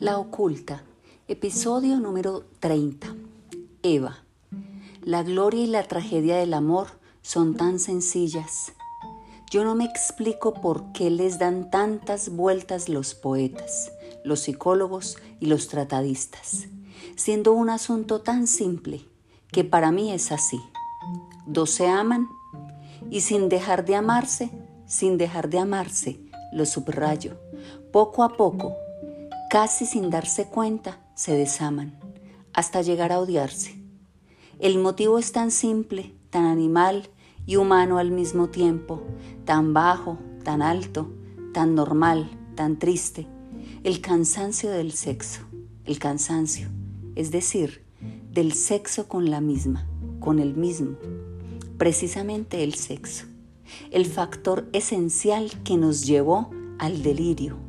La oculta, episodio número 30. Eva. La gloria y la tragedia del amor son tan sencillas. Yo no me explico por qué les dan tantas vueltas los poetas, los psicólogos y los tratadistas, siendo un asunto tan simple que para mí es así. Dos se aman y sin dejar de amarse, sin dejar de amarse, lo subrayo, poco a poco, casi sin darse cuenta, se desaman, hasta llegar a odiarse. El motivo es tan simple, tan animal y humano al mismo tiempo, tan bajo, tan alto, tan normal, tan triste, el cansancio del sexo, el cansancio, es decir, del sexo con la misma, con el mismo, precisamente el sexo, el factor esencial que nos llevó al delirio,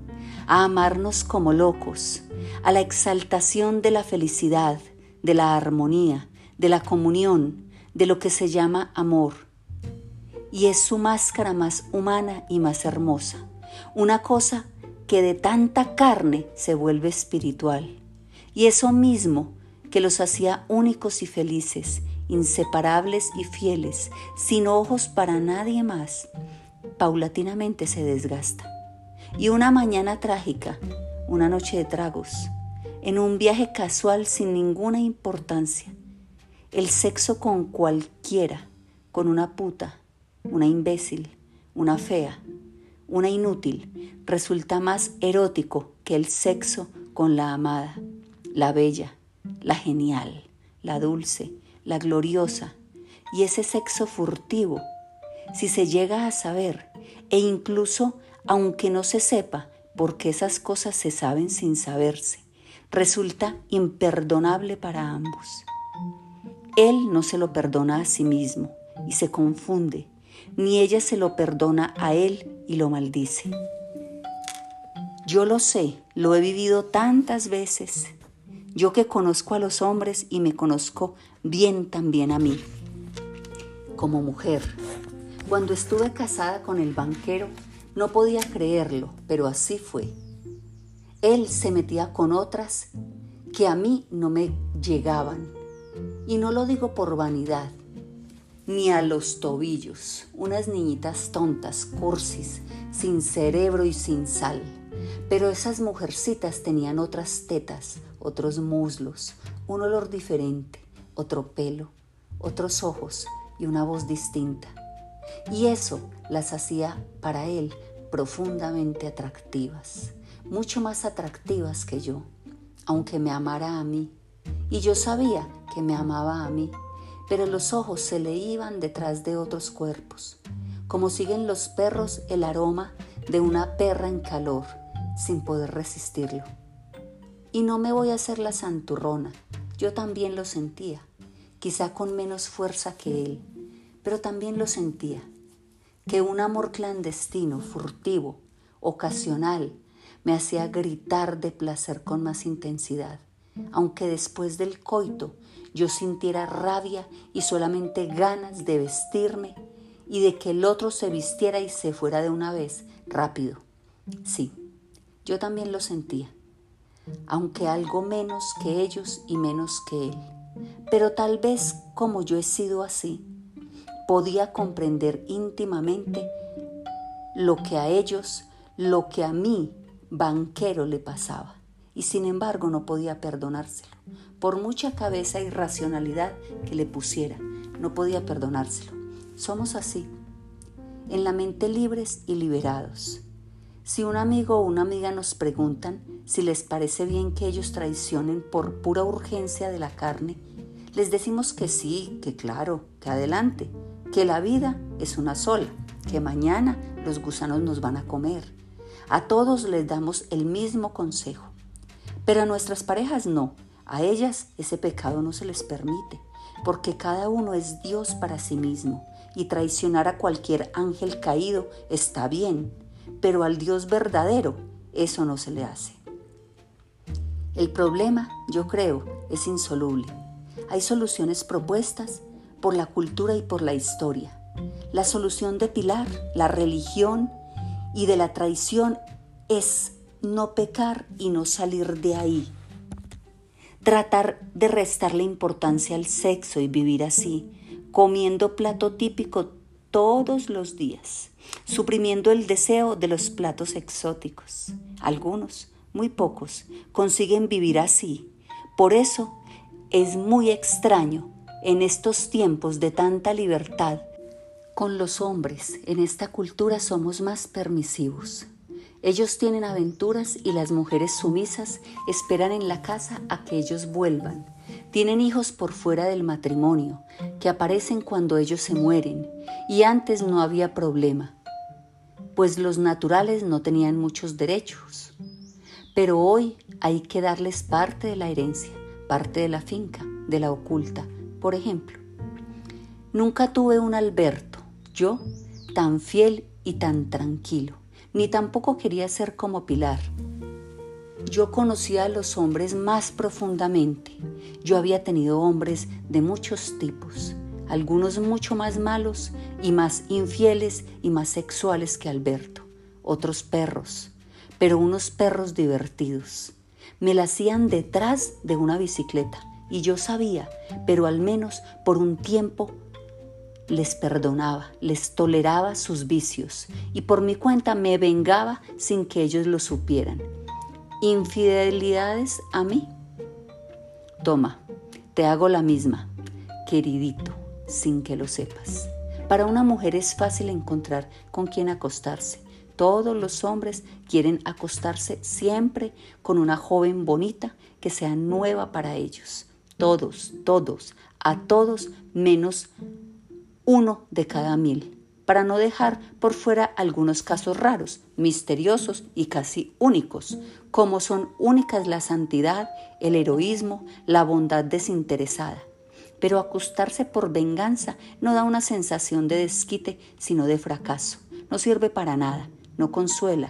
a amarnos como locos, a la exaltación de la felicidad, de la armonía, de la comunión, de lo que se llama amor. Y es su máscara más humana y más hermosa, una cosa que de tanta carne se vuelve espiritual. Y eso mismo que los hacía únicos y felices, inseparables y fieles, sin ojos para nadie más, paulatinamente se desgasta. Y una mañana trágica, una noche de tragos, en un viaje casual sin ninguna importancia, el sexo con cualquiera, con una puta, una imbécil, una fea, una inútil, resulta más erótico que el sexo con la amada, la bella, la genial, la dulce, la gloriosa y ese sexo furtivo, si se llega a saber, e incluso aunque no se sepa, porque esas cosas se saben sin saberse, resulta imperdonable para ambos. Él no se lo perdona a sí mismo y se confunde, ni ella se lo perdona a él y lo maldice. Yo lo sé, lo he vivido tantas veces yo que conozco a los hombres y me conozco bien también a mí. Como mujer, cuando estuve casada con el banquero, no podía creerlo, pero así fue. Él se metía con otras que a mí no me llegaban. Y no lo digo por vanidad, ni a los tobillos, unas niñitas tontas, cursis, sin cerebro y sin sal. Pero esas mujercitas tenían otras tetas, otros muslos, un olor diferente, otro pelo, otros ojos y una voz distinta. Y eso las hacía para él profundamente atractivas, mucho más atractivas que yo, aunque me amara a mí. Y yo sabía que me amaba a mí, pero los ojos se le iban detrás de otros cuerpos, como siguen los perros el aroma de una perra en calor, sin poder resistirlo. Y no me voy a hacer la santurrona, yo también lo sentía, quizá con menos fuerza que él, pero también lo sentía, que un amor clandestino, furtivo, ocasional, me hacía gritar de placer con más intensidad, aunque después del coito yo sintiera rabia y solamente ganas de vestirme y de que el otro se vistiera y se fuera de una vez, rápido. Sí, yo también lo sentía aunque algo menos que ellos y menos que él. Pero tal vez como yo he sido así, podía comprender íntimamente lo que a ellos, lo que a mí, banquero, le pasaba. Y sin embargo no podía perdonárselo. Por mucha cabeza y racionalidad que le pusiera, no podía perdonárselo. Somos así, en la mente libres y liberados si un amigo o una amiga nos preguntan si les parece bien que ellos traicionen por pura urgencia de la carne, les decimos que sí, que claro, que adelante, que la vida es una sola, que mañana los gusanos nos van a comer. A todos les damos el mismo consejo, pero a nuestras parejas no, a ellas ese pecado no se les permite, porque cada uno es Dios para sí mismo y traicionar a cualquier ángel caído está bien, pero al Dios verdadero eso no se le hace. El problema, yo creo, es insoluble. Hay soluciones propuestas por la cultura y por la historia. La solución de Pilar, la religión y de la traición es no pecar y no salir de ahí. Tratar de restarle importancia al sexo y vivir así, comiendo plato típico todos los días, suprimiendo el deseo de los platos exóticos. Algunos, muy pocos, consiguen vivir así. Por eso es muy extraño en estos tiempos de tanta libertad. Con los hombres en esta cultura somos más permisivos. Ellos tienen aventuras y las mujeres sumisas esperan en la casa a que ellos vuelvan. Tienen hijos por fuera del matrimonio, que aparecen cuando ellos se mueren, y antes no había problema, pues los naturales no tenían muchos derechos. Pero hoy hay que darles parte de la herencia, parte de la finca, de la oculta. Por ejemplo, nunca tuve un Alberto, yo, tan fiel y tan tranquilo ni tampoco quería ser como Pilar. Yo conocía a los hombres más profundamente. Yo había tenido hombres de muchos tipos, algunos mucho más malos y más infieles y más sexuales que Alberto, otros perros, pero unos perros divertidos. Me la hacían detrás de una bicicleta y yo sabía, pero al menos por un tiempo les perdonaba, les toleraba sus vicios y por mi cuenta me vengaba sin que ellos lo supieran. Infidelidades a mí. Toma, te hago la misma, queridito, sin que lo sepas. Para una mujer es fácil encontrar con quién acostarse. Todos los hombres quieren acostarse siempre con una joven bonita que sea nueva para ellos. Todos, todos, a todos menos uno de cada mil, para no dejar por fuera algunos casos raros, misteriosos y casi únicos, como son únicas la santidad, el heroísmo, la bondad desinteresada. Pero acostarse por venganza no da una sensación de desquite, sino de fracaso. No sirve para nada, no consuela,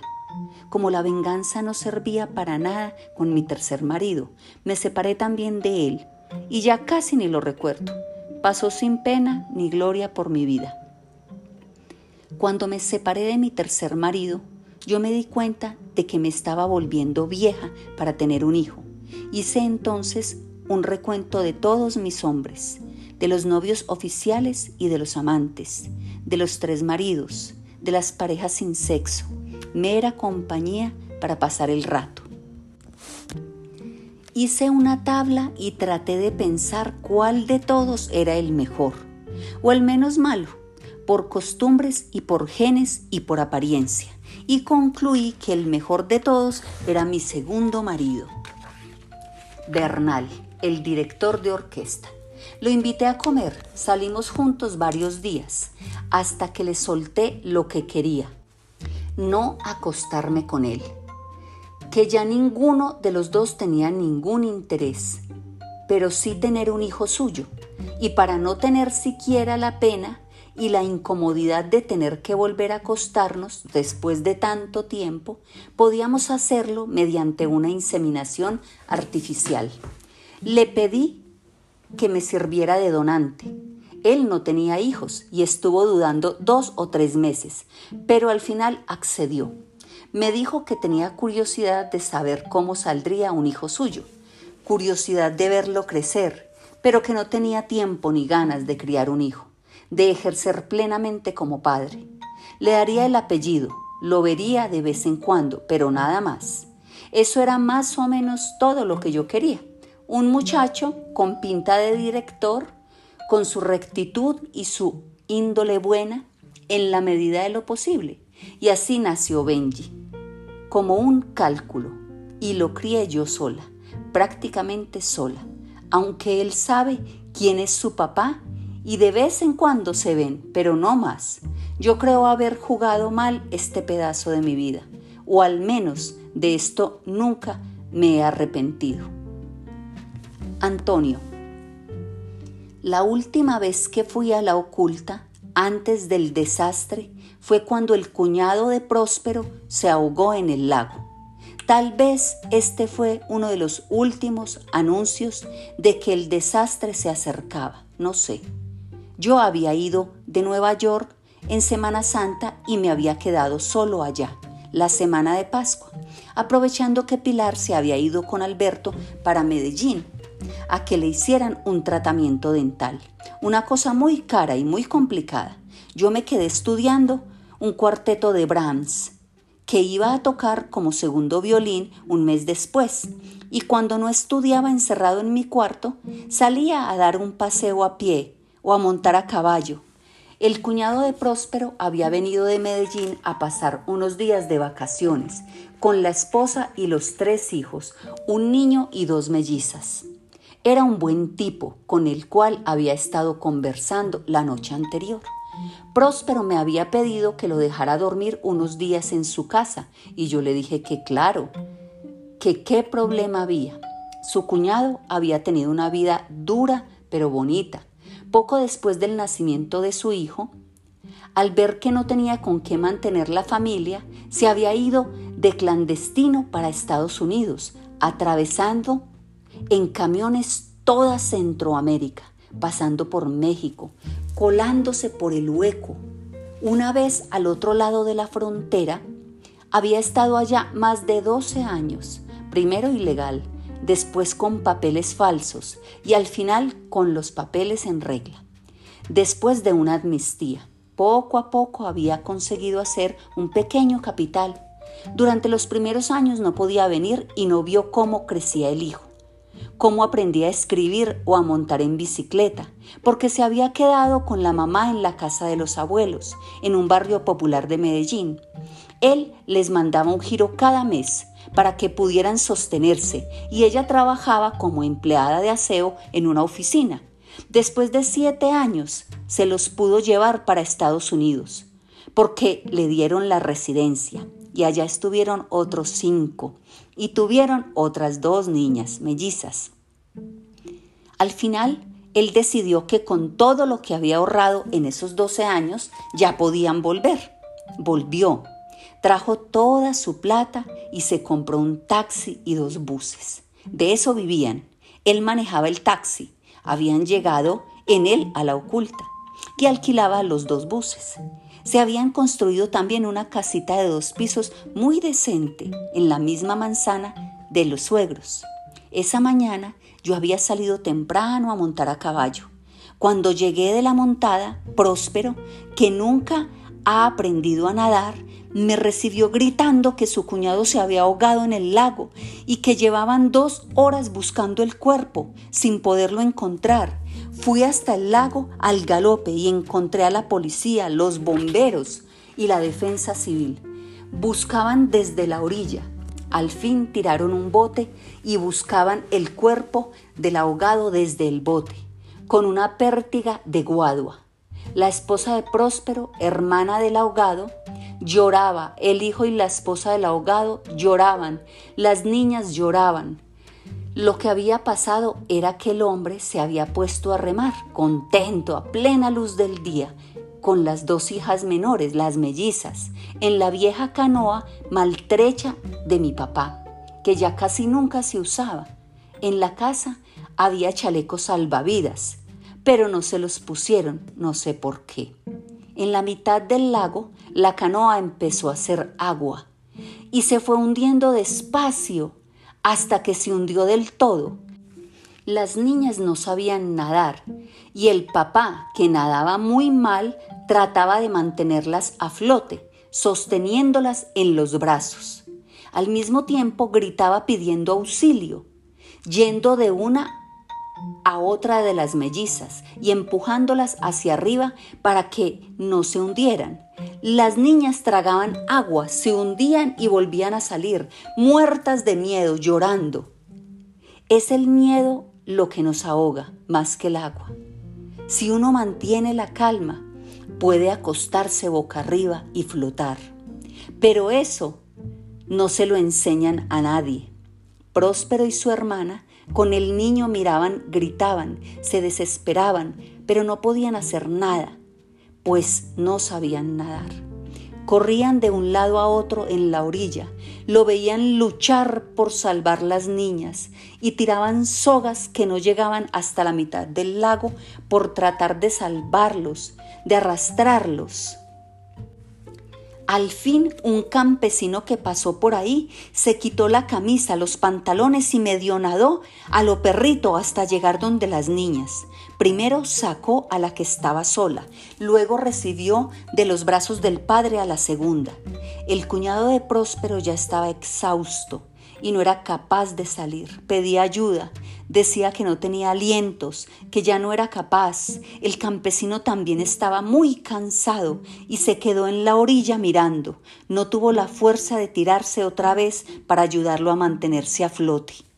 como la venganza no servía para nada con mi tercer marido, me separé también de él y ya casi ni lo recuerdo pasó sin pena ni gloria por mi vida. Cuando me separé de mi tercer marido, yo me di cuenta de que me estaba volviendo vieja para tener un hijo. Hice entonces un recuento de todos mis hombres, de los novios oficiales y de los amantes, de los tres maridos, de las parejas sin sexo, mera compañía para pasar el rato. Hice una tabla y traté de pensar cuál de todos era el mejor, o el menos malo, por costumbres y por genes y por apariencia, y concluí que el mejor de todos era mi segundo marido, Bernal, el director de orquesta. Lo invité a comer, salimos juntos varios días, hasta que le solté lo que quería, no acostarme con él que ya ninguno de los dos tenía ningún interés, pero sí tener un hijo suyo, y para no tener siquiera la pena y la incomodidad de tener que volver a acostarnos después de tanto tiempo, podíamos hacerlo mediante una inseminación artificial. Le pedí que me sirviera de donante. Él no tenía hijos y estuvo dudando dos o tres meses, pero al final accedió me dijo que tenía curiosidad de saber cómo saldría un hijo suyo, curiosidad de verlo crecer, pero que no tenía tiempo ni ganas de criar un hijo, de ejercer plenamente como padre. Le daría el apellido, lo vería de vez en cuando, pero nada más. Eso era más o menos todo lo que yo quería. Un muchacho con pinta de director, con su rectitud y su índole buena, en la medida de lo posible. Y así nació Benji como un cálculo y lo crié yo sola, prácticamente sola, aunque él sabe quién es su papá y de vez en cuando se ven, pero no más. Yo creo haber jugado mal este pedazo de mi vida, o al menos de esto nunca me he arrepentido. Antonio, la última vez que fui a la oculta, antes del desastre, fue cuando el cuñado de Próspero se ahogó en el lago. Tal vez este fue uno de los últimos anuncios de que el desastre se acercaba, no sé. Yo había ido de Nueva York en Semana Santa y me había quedado solo allá. la semana de Pascua, aprovechando que Pilar se había ido con Alberto para Medellín a que le hicieran un tratamiento dental. Una cosa muy cara y muy complicada. Yo me quedé estudiando un cuarteto de Brahms que iba a tocar como segundo violín un mes después, y cuando no estudiaba encerrado en mi cuarto, salía a dar un paseo a pie o a montar a caballo. El cuñado de Próspero había venido de Medellín a pasar unos días de vacaciones con la esposa y los tres hijos, un niño y dos mellizas. Era un buen tipo con el cual había estado conversando la noche anterior. Próspero me había pedido que lo dejara dormir unos días en su casa y yo le dije que claro, que qué problema había. Su cuñado había tenido una vida dura pero bonita. Poco después del nacimiento de su hijo, al ver que no tenía con qué mantener la familia, se había ido de clandestino para Estados Unidos, atravesando en camiones toda Centroamérica, pasando por México, colándose por el hueco. Una vez al otro lado de la frontera, había estado allá más de 12 años, primero ilegal, después con papeles falsos y al final con los papeles en regla. Después de una amnistía, poco a poco había conseguido hacer un pequeño capital. Durante los primeros años no podía venir y no vio cómo crecía el hijo cómo aprendía a escribir o a montar en bicicleta, porque se había quedado con la mamá en la casa de los abuelos, en un barrio popular de Medellín. Él les mandaba un giro cada mes para que pudieran sostenerse y ella trabajaba como empleada de aseo en una oficina. Después de siete años se los pudo llevar para Estados Unidos porque le dieron la residencia y allá estuvieron otros cinco y tuvieron otras dos niñas mellizas. Al final, él decidió que con todo lo que había ahorrado en esos 12 años ya podían volver. Volvió, trajo toda su plata y se compró un taxi y dos buses. De eso vivían. Él manejaba el taxi. Habían llegado en él a la oculta y alquilaba los dos buses se habían construido también una casita de dos pisos muy decente en la misma manzana de los suegros. Esa mañana yo había salido temprano a montar a caballo. Cuando llegué de la montada, Próspero, que nunca ha aprendido a nadar, me recibió gritando que su cuñado se había ahogado en el lago y que llevaban dos horas buscando el cuerpo sin poderlo encontrar Fui hasta el lago al galope y encontré a la policía, los bomberos y la defensa civil. Buscaban desde la orilla. Al fin tiraron un bote y buscaban el cuerpo del ahogado desde el bote, con una pértiga de guadua. La esposa de Próspero, hermana del ahogado, lloraba, el hijo y la esposa del ahogado lloraban, las niñas lloraban. Lo que había pasado era que el hombre se había puesto a remar, contento, a plena luz del día, con las dos hijas menores, las mellizas, en la vieja canoa maltrecha de mi papá, que ya casi nunca se usaba. En la casa había chalecos salvavidas, pero no se los pusieron, no sé por qué. En la mitad del lago, la canoa empezó a hacer agua y se fue hundiendo despacio hasta que se hundió del todo. Las niñas no sabían nadar y el papá, que nadaba muy mal, trataba de mantenerlas a flote, sosteniéndolas en los brazos. Al mismo tiempo gritaba pidiendo auxilio, yendo de una a otra de las mellizas y empujándolas hacia arriba para que no se hundieran. Las niñas tragaban agua, se hundían y volvían a salir, muertas de miedo, llorando. Es el miedo lo que nos ahoga más que el agua. Si uno mantiene la calma, puede acostarse boca arriba y flotar. Pero eso no se lo enseñan a nadie. Próspero y su hermana con el niño miraban, gritaban, se desesperaban, pero no podían hacer nada, pues no sabían nadar. Corrían de un lado a otro en la orilla, lo veían luchar por salvar las niñas y tiraban sogas que no llegaban hasta la mitad del lago por tratar de salvarlos, de arrastrarlos. Al fin un campesino que pasó por ahí se quitó la camisa, los pantalones y medio nadó a lo perrito hasta llegar donde las niñas. Primero sacó a la que estaba sola, luego recibió de los brazos del padre a la segunda. El cuñado de Próspero ya estaba exhausto y no era capaz de salir. Pedía ayuda, decía que no tenía alientos, que ya no era capaz. El campesino también estaba muy cansado y se quedó en la orilla mirando. No tuvo la fuerza de tirarse otra vez para ayudarlo a mantenerse a flote.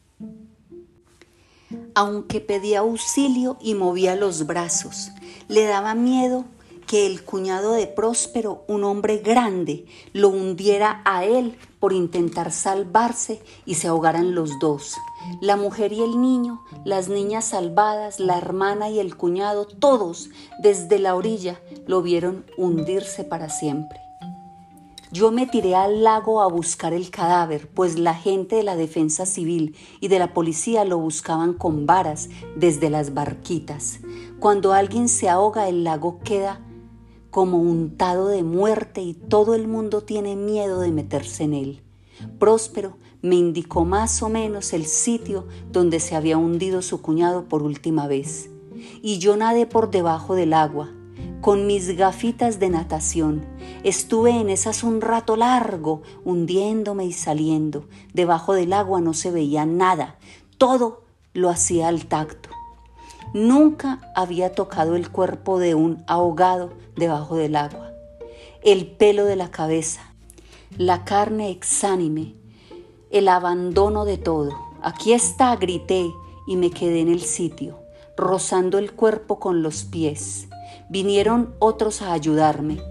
Aunque pedía auxilio y movía los brazos, le daba miedo que el cuñado de Próspero, un hombre grande, lo hundiera a él por intentar salvarse y se ahogaran los dos. La mujer y el niño, las niñas salvadas, la hermana y el cuñado, todos desde la orilla lo vieron hundirse para siempre. Yo me tiré al lago a buscar el cadáver, pues la gente de la defensa civil y de la policía lo buscaban con varas desde las barquitas. Cuando alguien se ahoga, el lago queda como untado de muerte y todo el mundo tiene miedo de meterse en él. Próspero me indicó más o menos el sitio donde se había hundido su cuñado por última vez. Y yo nadé por debajo del agua, con mis gafitas de natación. Estuve en esas un rato largo, hundiéndome y saliendo. Debajo del agua no se veía nada, todo lo hacía al tacto. Nunca había tocado el cuerpo de un ahogado debajo del agua. El pelo de la cabeza, la carne exánime, el abandono de todo. Aquí está, grité y me quedé en el sitio, rozando el cuerpo con los pies. Vinieron otros a ayudarme.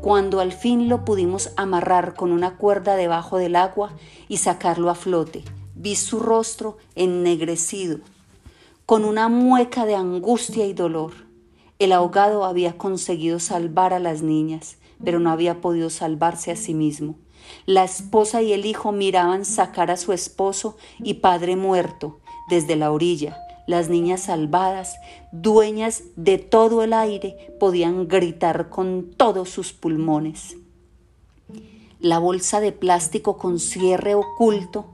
Cuando al fin lo pudimos amarrar con una cuerda debajo del agua y sacarlo a flote, vi su rostro ennegrecido, con una mueca de angustia y dolor. El ahogado había conseguido salvar a las niñas, pero no había podido salvarse a sí mismo. La esposa y el hijo miraban sacar a su esposo y padre muerto desde la orilla. Las niñas salvadas, dueñas de todo el aire, podían gritar con todos sus pulmones. La bolsa de plástico con cierre oculto,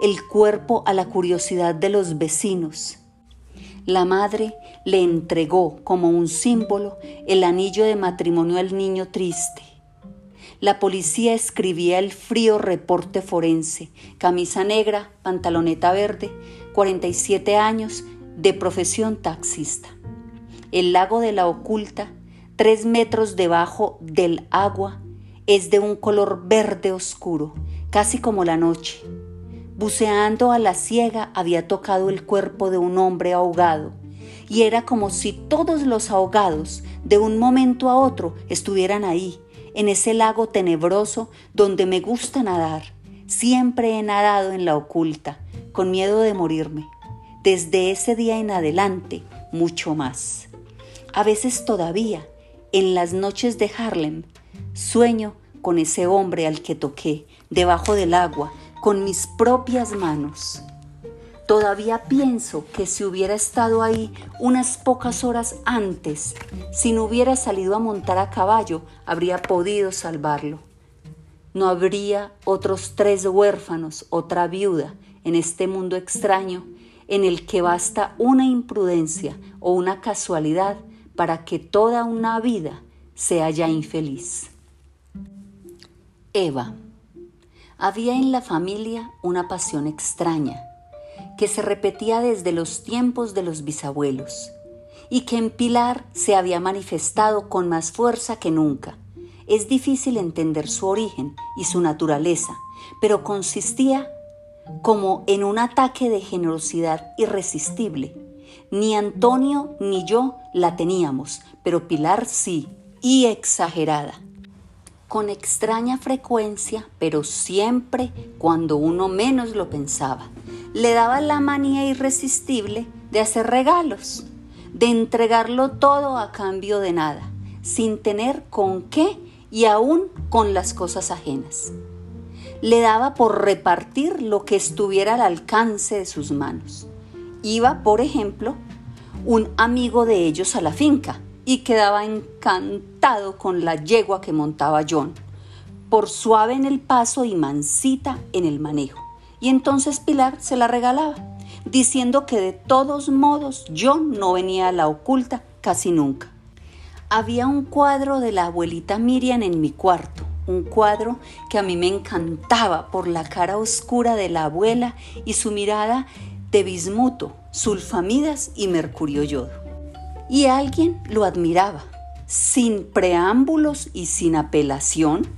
el cuerpo a la curiosidad de los vecinos, la madre le entregó como un símbolo el anillo de matrimonio al niño triste. La policía escribía el frío reporte forense, camisa negra, pantaloneta verde, 47 años, de profesión taxista. El lago de la oculta, tres metros debajo del agua, es de un color verde oscuro, casi como la noche. Buceando a la ciega había tocado el cuerpo de un hombre ahogado, y era como si todos los ahogados de un momento a otro estuvieran ahí, en ese lago tenebroso donde me gusta nadar. Siempre he nadado en la oculta, con miedo de morirme. Desde ese día en adelante, mucho más. A veces todavía, en las noches de Harlem, sueño con ese hombre al que toqué, debajo del agua, con mis propias manos. Todavía pienso que si hubiera estado ahí unas pocas horas antes, si no hubiera salido a montar a caballo, habría podido salvarlo. No habría otros tres huérfanos, otra viuda, en este mundo extraño en el que basta una imprudencia o una casualidad para que toda una vida sea ya infeliz. Eva había en la familia una pasión extraña, que se repetía desde los tiempos de los bisabuelos, y que en Pilar se había manifestado con más fuerza que nunca. Es difícil entender su origen y su naturaleza, pero consistía como en un ataque de generosidad irresistible. Ni Antonio ni yo la teníamos, pero Pilar sí, y exagerada con extraña frecuencia, pero siempre cuando uno menos lo pensaba. Le daba la manía irresistible de hacer regalos, de entregarlo todo a cambio de nada, sin tener con qué y aún con las cosas ajenas. Le daba por repartir lo que estuviera al alcance de sus manos. Iba, por ejemplo, un amigo de ellos a la finca y quedaba encantado con la yegua que montaba John. por suave en el paso y mansita en el manejo. Y entonces Pilar se la regalaba, diciendo que de todos modos yo no venía a la oculta casi nunca. Había un cuadro de la abuelita Miriam en mi cuarto, un cuadro que a mí me encantaba por la cara oscura de la abuela y su mirada de bismuto, sulfamidas y mercurio yodo. Y alguien lo admiraba. Sin preámbulos y sin apelación,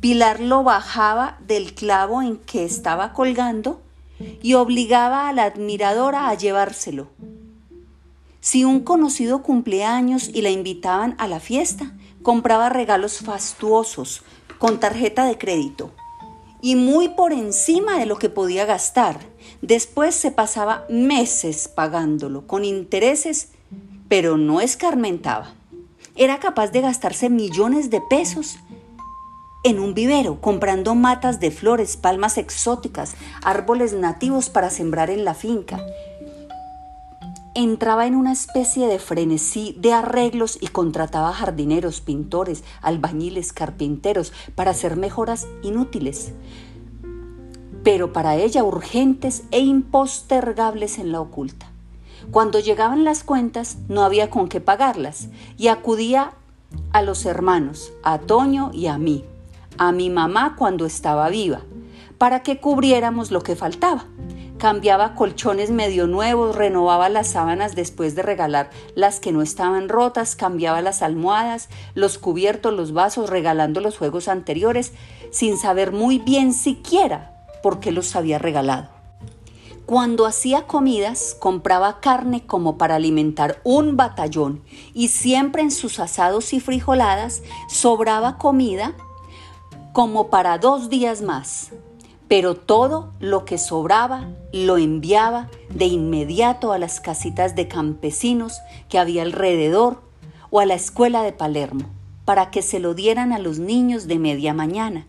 Pilar lo bajaba del clavo en que estaba colgando y obligaba a la admiradora a llevárselo. Si un conocido cumpleaños y la invitaban a la fiesta, compraba regalos fastuosos con tarjeta de crédito y muy por encima de lo que podía gastar. Después se pasaba meses pagándolo con intereses, pero no escarmentaba. Era capaz de gastarse millones de pesos en un vivero, comprando matas de flores, palmas exóticas, árboles nativos para sembrar en la finca. Entraba en una especie de frenesí de arreglos y contrataba jardineros, pintores, albañiles, carpinteros para hacer mejoras inútiles, pero para ella urgentes e impostergables en la oculta. Cuando llegaban las cuentas no había con qué pagarlas y acudía a los hermanos, a Toño y a mí a mi mamá cuando estaba viva, para que cubriéramos lo que faltaba. Cambiaba colchones medio nuevos, renovaba las sábanas después de regalar las que no estaban rotas, cambiaba las almohadas, los cubiertos, los vasos, regalando los juegos anteriores, sin saber muy bien siquiera por qué los había regalado. Cuando hacía comidas, compraba carne como para alimentar un batallón y siempre en sus asados y frijoladas sobraba comida como para dos días más, pero todo lo que sobraba lo enviaba de inmediato a las casitas de campesinos que había alrededor o a la escuela de Palermo, para que se lo dieran a los niños de media mañana,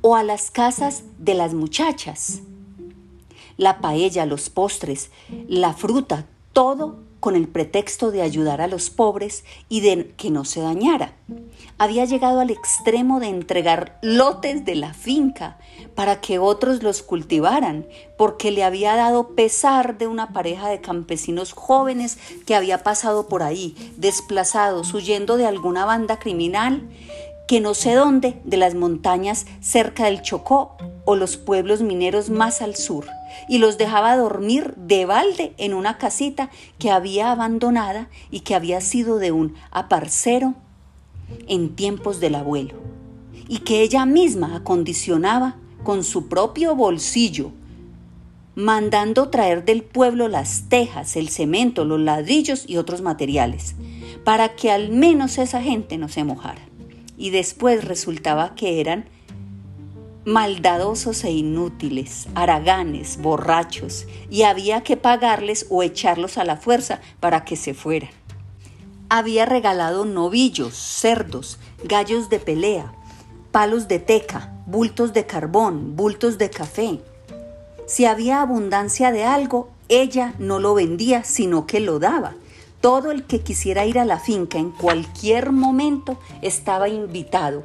o a las casas de las muchachas. La paella, los postres, la fruta, todo con el pretexto de ayudar a los pobres y de que no se dañara. Había llegado al extremo de entregar lotes de la finca para que otros los cultivaran, porque le había dado pesar de una pareja de campesinos jóvenes que había pasado por ahí, desplazados, huyendo de alguna banda criminal que no sé dónde, de las montañas cerca del Chocó o los pueblos mineros más al sur, y los dejaba dormir de balde en una casita que había abandonada y que había sido de un aparcero en tiempos del abuelo, y que ella misma acondicionaba con su propio bolsillo, mandando traer del pueblo las tejas, el cemento, los ladrillos y otros materiales, para que al menos esa gente no se mojara. Y después resultaba que eran maldadosos e inútiles, haraganes, borrachos, y había que pagarles o echarlos a la fuerza para que se fueran. Había regalado novillos, cerdos, gallos de pelea, palos de teca, bultos de carbón, bultos de café. Si había abundancia de algo, ella no lo vendía, sino que lo daba. Todo el que quisiera ir a la finca en cualquier momento estaba invitado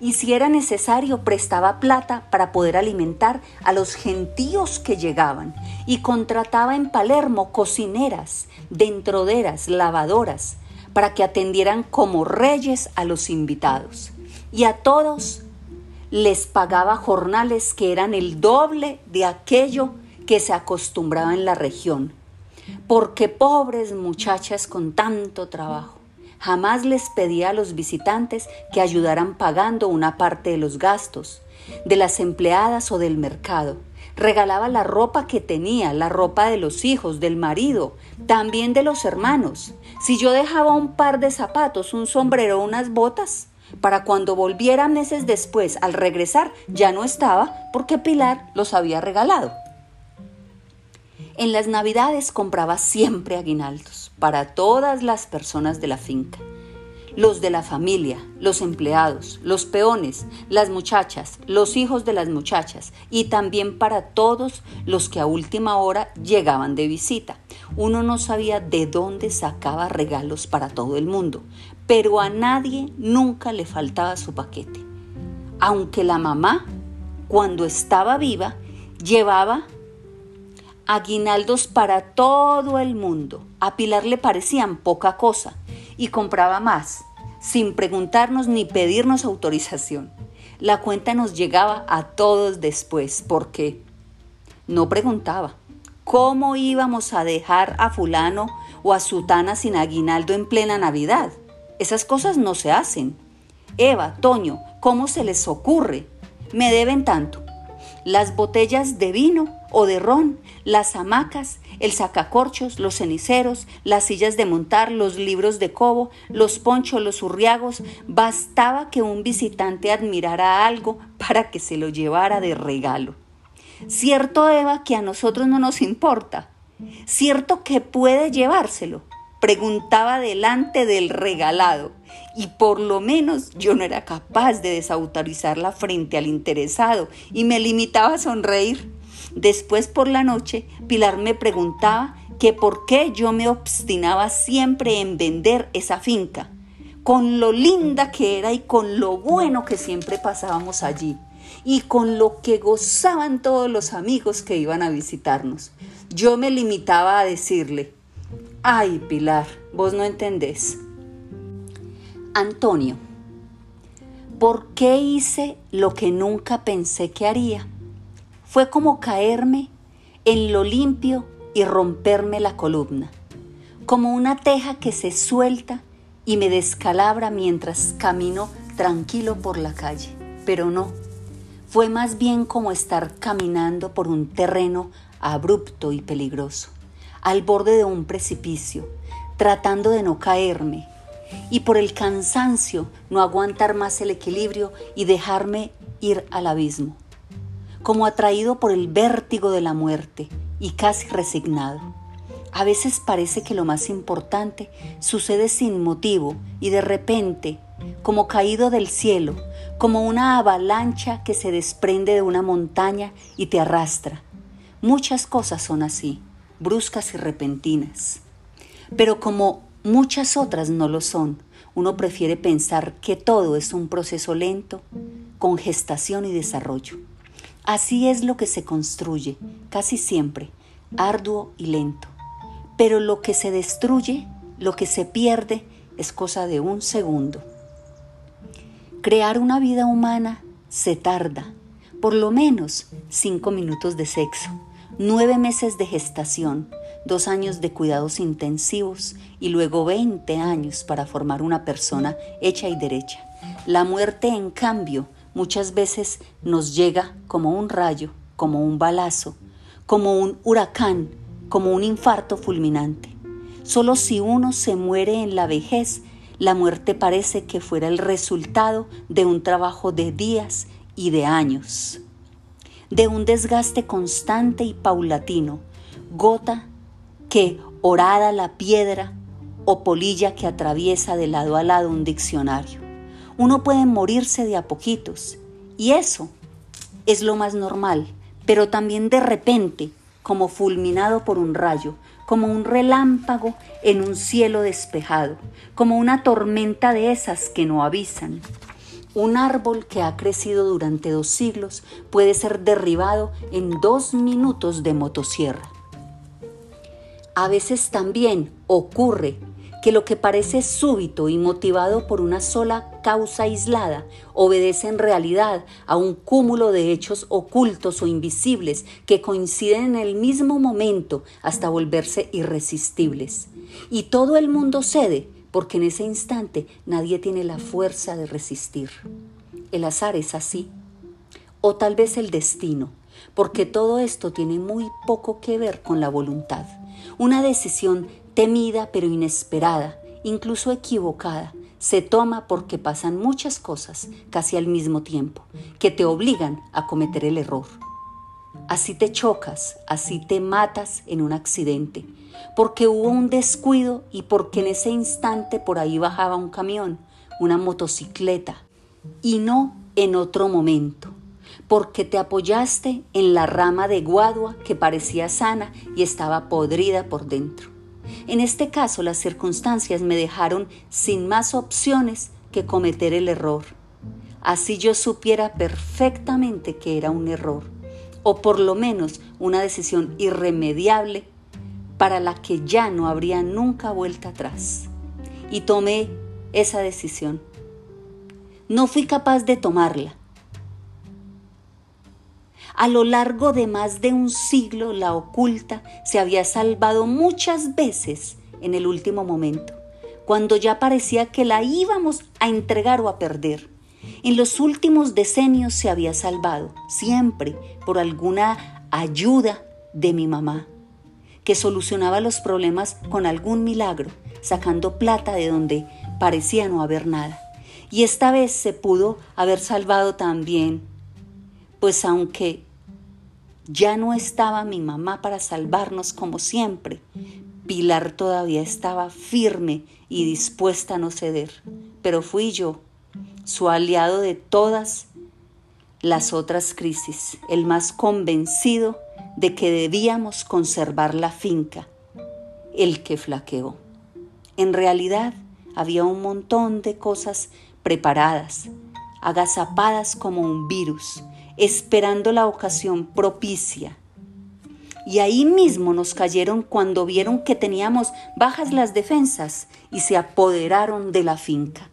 y si era necesario prestaba plata para poder alimentar a los gentíos que llegaban y contrataba en Palermo cocineras, dentroderas, lavadoras, para que atendieran como reyes a los invitados. Y a todos les pagaba jornales que eran el doble de aquello que se acostumbraba en la región porque pobres muchachas con tanto trabajo. Jamás les pedía a los visitantes que ayudaran pagando una parte de los gastos, de las empleadas o del mercado. Regalaba la ropa que tenía, la ropa de los hijos, del marido, también de los hermanos. Si yo dejaba un par de zapatos, un sombrero, unas botas, para cuando volviera meses después, al regresar, ya no estaba porque Pilar los había regalado. En las navidades compraba siempre aguinaldos para todas las personas de la finca. Los de la familia, los empleados, los peones, las muchachas, los hijos de las muchachas y también para todos los que a última hora llegaban de visita. Uno no sabía de dónde sacaba regalos para todo el mundo, pero a nadie nunca le faltaba su paquete. aunque la mamá, cuando estaba viva, llevaba aguinaldos para todo el mundo. A Pilar le parecían poca cosa y compraba más, sin preguntarnos ni pedirnos autorización. La cuenta nos llegaba a todos después, porque no preguntaba cómo íbamos a dejar a fulano o a sutana sin aguinaldo en plena Navidad. Esas cosas no se hacen. Eva, Toño, ¿cómo se les ocurre? Me deben tanto. Las botellas de vino o de ron, las hamacas, el sacacorchos, los ceniceros, las sillas de montar, los libros de cobo, los ponchos, los urriagos, bastaba que un visitante admirara algo para que se lo llevara de regalo. Cierto, Eva, que a nosotros no nos importa. Cierto que puede llevárselo. Preguntaba delante del regalado y por lo menos yo no era capaz de desautorizarla frente al interesado y me limitaba a sonreír. Después por la noche, Pilar me preguntaba que por qué yo me obstinaba siempre en vender esa finca, con lo linda que era y con lo bueno que siempre pasábamos allí, y con lo que gozaban todos los amigos que iban a visitarnos. Yo me limitaba a decirle, ay Pilar, vos no entendés. Antonio, ¿por qué hice lo que nunca pensé que haría? Fue como caerme en lo limpio y romperme la columna, como una teja que se suelta y me descalabra mientras camino tranquilo por la calle. Pero no, fue más bien como estar caminando por un terreno abrupto y peligroso, al borde de un precipicio, tratando de no caerme y por el cansancio no aguantar más el equilibrio y dejarme ir al abismo como atraído por el vértigo de la muerte y casi resignado. A veces parece que lo más importante sucede sin motivo y de repente, como caído del cielo, como una avalancha que se desprende de una montaña y te arrastra. Muchas cosas son así, bruscas y repentinas. Pero como muchas otras no lo son, uno prefiere pensar que todo es un proceso lento, con gestación y desarrollo. Así es lo que se construye, casi siempre, arduo y lento. Pero lo que se destruye, lo que se pierde, es cosa de un segundo. Crear una vida humana se tarda, por lo menos cinco minutos de sexo, nueve meses de gestación, dos años de cuidados intensivos y luego veinte años para formar una persona hecha y derecha. La muerte, en cambio, muchas veces nos llega como un rayo, como un balazo, como un huracán, como un infarto fulminante. Solo si uno se muere en la vejez, la muerte parece que fuera el resultado de un trabajo de días y de años, de un desgaste constante y paulatino, gota que orada la piedra o polilla que atraviesa de lado a lado un diccionario. Uno puede morirse de a poquitos y eso es lo más normal, pero también de repente, como fulminado por un rayo, como un relámpago en un cielo despejado, como una tormenta de esas que no avisan. Un árbol que ha crecido durante dos siglos puede ser derribado en dos minutos de motosierra. A veces también ocurre que lo que parece súbito y motivado por una sola causa aislada obedece en realidad a un cúmulo de hechos ocultos o invisibles que coinciden en el mismo momento hasta volverse irresistibles. Y todo el mundo cede porque en ese instante nadie tiene la fuerza de resistir. El azar es así. O tal vez el destino, porque todo esto tiene muy poco que ver con la voluntad. Una decisión temida pero inesperada, incluso equivocada, se toma porque pasan muchas cosas casi al mismo tiempo que te obligan a cometer el error. Así te chocas, así te matas en un accidente, porque hubo un descuido y porque en ese instante por ahí bajaba un camión, una motocicleta, y no en otro momento, porque te apoyaste en la rama de guadua que parecía sana y estaba podrida por dentro. En este caso, las circunstancias me dejaron sin más opciones que cometer el error. así yo supiera perfectamente que era un error, o por lo menos una decisión irremediable para la que ya no habría nunca vuelta atrás. Y tomé esa decisión. No fui capaz de tomarla. A lo largo de más de un siglo, la oculta se había salvado muchas veces en el último momento, cuando ya parecía que la íbamos a entregar o a perder. En los últimos decenios se había salvado, siempre por alguna ayuda de mi mamá, que solucionaba los problemas con algún milagro, sacando plata de donde parecía no haber nada. Y esta vez se pudo haber salvado también, pues aunque ya no estaba mi mamá para salvarnos como siempre, Pilar todavía estaba firme y dispuesta a no ceder, pero fui yo, su aliado de todas las otras crisis, el más convencido de que debíamos conservar la finca, el que flaqueó. En realidad había un montón de cosas preparadas, agazapadas como un virus, esperando la ocasión propicia y ahí mismo nos cayeron cuando vieron que teníamos bajas las defensas y se apoderaron de la finca.